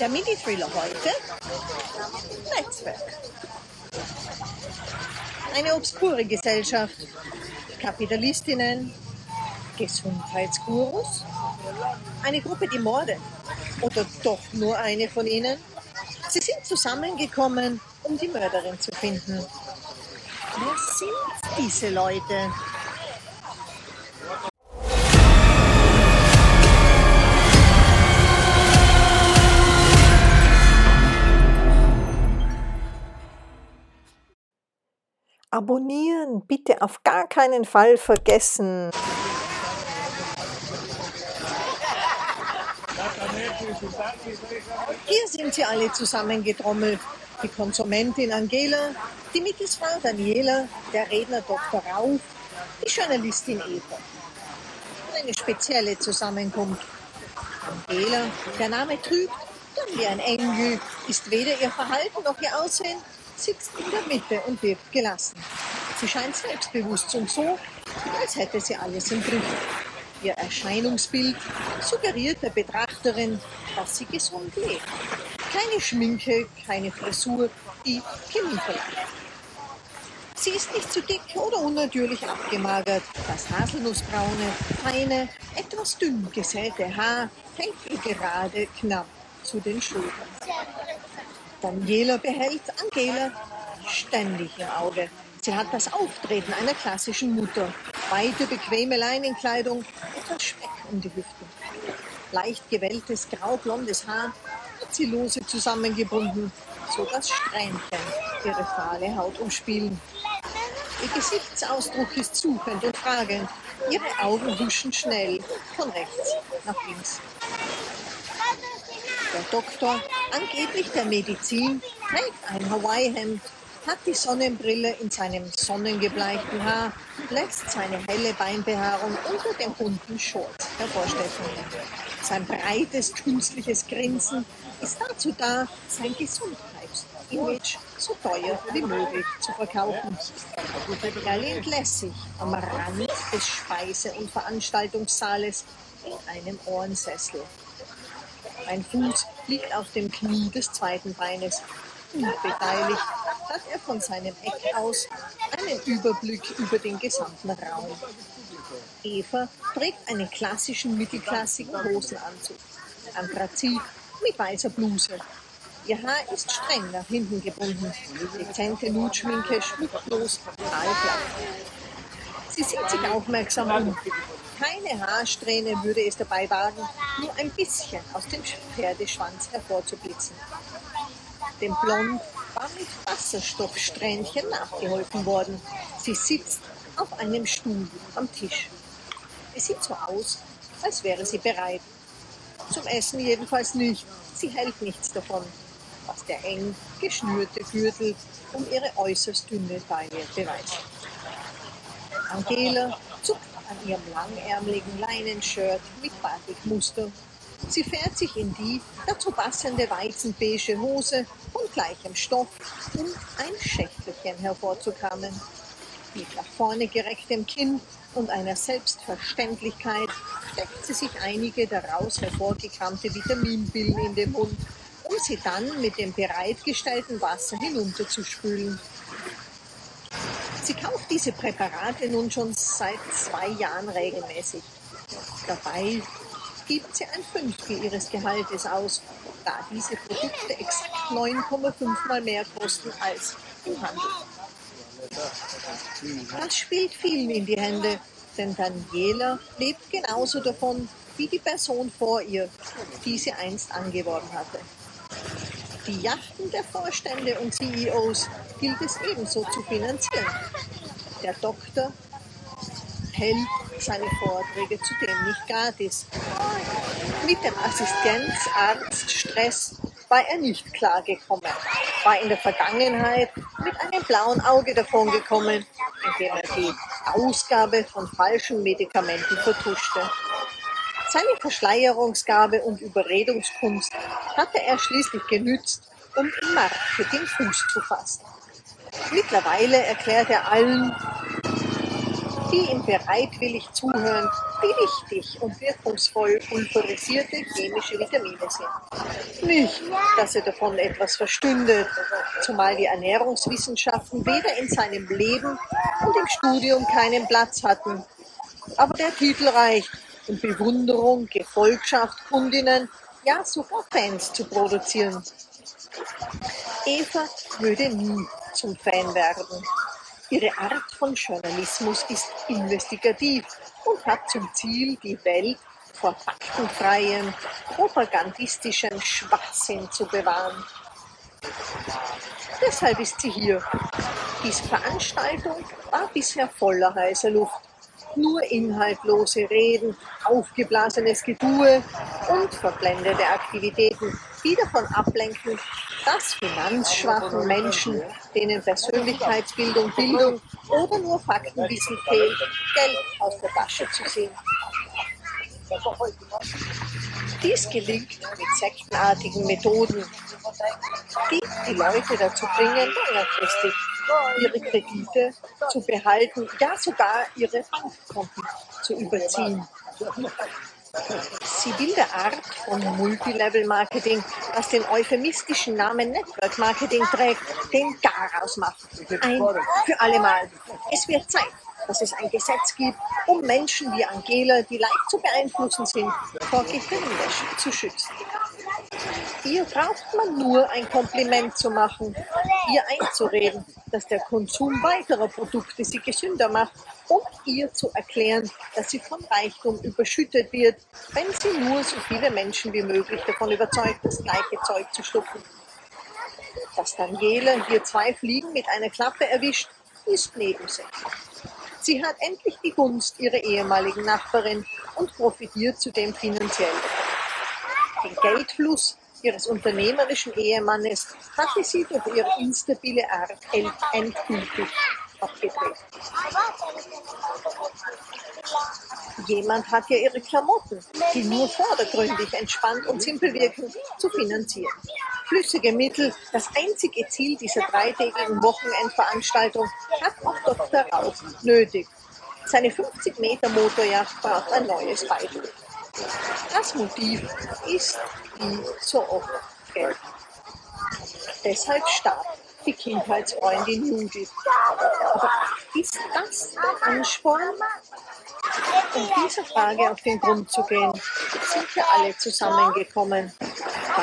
Der Mini-Thriller heute? Netzwerk. Eine obskure Gesellschaft. Kapitalistinnen, Gesundheitsgurus, eine Gruppe, die mordet. Oder doch nur eine von ihnen. Sie sind zusammengekommen, um die Mörderin zu finden. Wer sind diese Leute? Abonnieren bitte auf gar keinen Fall vergessen. Hier sind sie alle zusammengetrommelt. Die Konsumentin Angela, die Mittelsfrau Daniela, der Redner Dr. Rauf, die Journalistin Eva. Eine spezielle Zusammenkunft. Angela, der Name trügt, dann wie ein Engel, ist weder ihr Verhalten noch ihr Aussehen sitzt in der Mitte und wirkt gelassen. Sie scheint selbstbewusst und so, als hätte sie alles im Griff. Ihr Erscheinungsbild suggeriert der Betrachterin, dass sie gesund lebt. Keine Schminke, keine Frisur, die Chemie verlangt. Sie ist nicht zu dick oder unnatürlich abgemagert. Das haselnussbraune, feine, etwas dünn gesäte Haar hängt ihr gerade knapp zu den Schultern. Daniela behält Angela ständig im Auge. Sie hat das Auftreten einer klassischen Mutter. Weite, bequeme Leinenkleidung, etwas Speck um die Hüften. Leicht gewelltes graublondes Haar hat sie lose zusammengebunden, so dass Strähnchen ihre fahle Haut umspielen. Ihr Gesichtsausdruck ist suchend und fragend. Ihre Augen huschen schnell von rechts nach links. Der Doktor, angeblich der Medizin, trägt ein Hawaii-Hemd, hat die Sonnenbrille in seinem sonnengebleichten Haar lässt seine helle Beinbehaarung unter den bunten Shorts hervorstechen. Sein breites, künstliches Grinsen ist dazu da, sein Gesundheitsimage so teuer wie möglich zu verkaufen. Er lehnt lässig am Rand des Speise- und Veranstaltungssaales in einem Ohrensessel. Ein Fuß liegt auf dem Knie des zweiten Beines. Unbeteiligt hat er von seinem Eck aus einen Überblick über den gesamten Raum. Eva trägt einen klassischen mittelklassigen Hosenanzug, Anthrazit mit weißer Bluse. Ihr Haar ist streng nach hinten gebunden, dezente Nutschminke schmückt bloß kahlflach. Sie sieht sich aufmerksam um, keine Haarsträhne würde es dabei wagen, nur ein bisschen aus dem Pferdeschwanz hervorzublitzen. Dem Blond war mit Wasserstoffsträhnchen nachgeholfen worden. Sie sitzt auf einem Stuhl am Tisch. Es sieht so aus, als wäre sie bereit. Zum Essen jedenfalls nicht. Sie hält nichts davon, was der eng geschnürte Gürtel um ihre äußerst dünne Taille beweist. Angela zuckt an ihrem langärmeligen Leinenshirt mit Batikmuster. Sie fährt sich in die dazu passende weizenbeige Hose von gleichem Stoff, um ein Schächtelchen hervorzukramen. Mit nach vorne gerecktem Kinn und einer Selbstverständlichkeit steckt sie sich einige daraus hervorgekramte Vitaminpillen in den Mund, um sie dann mit dem bereitgestellten Wasser hinunterzuspülen. Sie kauft diese Präparate nun schon seit zwei Jahren regelmäßig. Dabei gibt sie ein Fünftel ihres Gehaltes aus, da diese Produkte exakt 9,5 mal mehr kosten als im Handel. Das spielt vielen in die Hände, denn Daniela lebt genauso davon wie die Person vor ihr, die sie einst angeworben hatte. Die Yachten der Vorstände und CEOs gilt es ebenso zu finanzieren. Der Doktor hält seine Vorträge zudem nicht gratis. Mit dem Assistenzarzt Stress war er nicht klargekommen, war in der Vergangenheit mit einem blauen Auge davongekommen, indem er die Ausgabe von falschen Medikamenten vertuschte. Seine Verschleierungsgabe und Überredungskunst hatte er schließlich genützt, um im Marketing Fuß zu fassen. Mittlerweile erklärt er allen, die ihm bereitwillig zuhören, wie wichtig und wirkungsvoll pulverisierte chemische Vitamine sind. Nicht, dass er davon etwas verstünde, zumal die Ernährungswissenschaften weder in seinem Leben und im Studium keinen Platz hatten. Aber der Titel reicht, Bewunderung, Gefolgschaft, Kundinnen, ja sogar Fans zu produzieren. Eva würde nie zum Fan werden. Ihre Art von Journalismus ist investigativ und hat zum Ziel, die Welt vor faktenfreiem, propagandistischem Schwachsinn zu bewahren. Deshalb ist sie hier. Diese Veranstaltung war bisher voller heißer Luft. Nur inhaltlose Reden, aufgeblasenes Getue und verblendete Aktivitäten, die davon ablenken, dass finanzschwachen Menschen, denen Persönlichkeitsbildung, Bildung oder nur Faktenwissen fehlt, Geld aus der Tasche zu ziehen. Dies gelingt mit sektenartigen Methoden, die die Leute dazu bringen, längerfristig ihre Kredite zu behalten, ja sogar ihre Bankkonten zu überziehen. Sie will der Art von Multilevel-Marketing, das den euphemistischen Namen Network Marketing trägt, den Garaus macht. Ein für allemal. Es wird Zeit, dass es ein Gesetz gibt, um Menschen wie Angela, die leicht zu beeinflussen sind, vor Gehirnwäsche zu schützen. Ihr braucht man nur ein Kompliment zu machen, ihr einzureden, dass der Konsum weiterer Produkte sie gesünder macht und ihr zu erklären, dass sie von Reichtum überschüttet wird, wenn sie nur so viele Menschen wie möglich davon überzeugt, das gleiche Zeug zu schlucken. Dass Daniela hier zwei Fliegen mit einer Klappe erwischt, ist nebensächlich. Sie hat endlich die Gunst ihrer ehemaligen Nachbarin und profitiert zudem finanziell. Den Geldfluss ihres unternehmerischen Ehemannes hatte sie durch ihre instabile Art endgültig abgedreht. Jemand hat ja ihre Klamotten, die nur vordergründig entspannt und simpel wirken, zu finanzieren. Flüssige Mittel, das einzige Ziel dieser dreitägigen Wochenendveranstaltung, hat auch Dr. Rauch nötig. Seine 50 Meter Motorjacht braucht ein neues Beidel. Das Motiv ist wie so oft Geld. Deshalb starb die Kindheitsfreundin Judith. Aber ist das der Ansporn? Um dieser Frage auf den Grund zu gehen, sind wir alle zusammengekommen.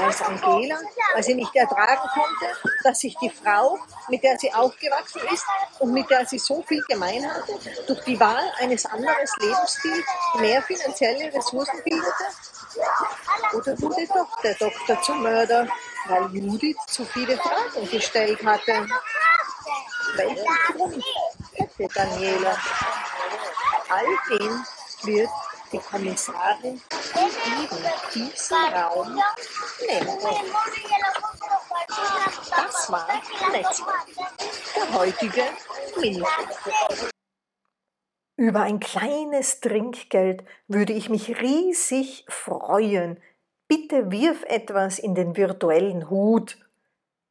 Es Angela, weil sie nicht ertragen konnte, dass sich die Frau, mit der sie aufgewachsen ist und mit der sie so viel gemein hatte, durch die Wahl eines anderen Lebensstils mehr finanzielle Ressourcen bildete? Oder wurde doch der Doktor zum Mörder, weil Judith zu viele Fragen gestellt hatte? Welchen Grund hätte Daniela? All dem wird die Kommissarin eben diesen Raum nennen. Das war Netzwerk, der heutige Minifilm. Über ein kleines Trinkgeld würde ich mich riesig freuen. Bitte wirf etwas in den virtuellen Hut.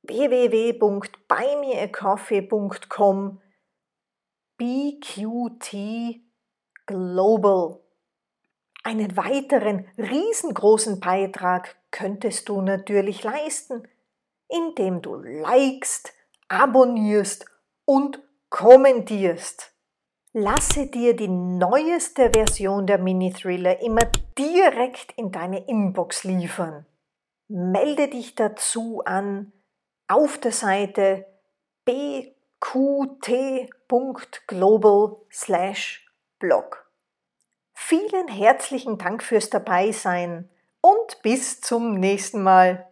www.buymeacoffee.com BQT Global. Einen weiteren riesengroßen Beitrag könntest du natürlich leisten, indem du likest, abonnierst und kommentierst. Lasse dir die neueste Version der Mini-Thriller immer direkt in deine Inbox liefern. Melde dich dazu an auf der Seite bqt.global/blog. Vielen herzlichen Dank fürs Dabeisein und bis zum nächsten Mal.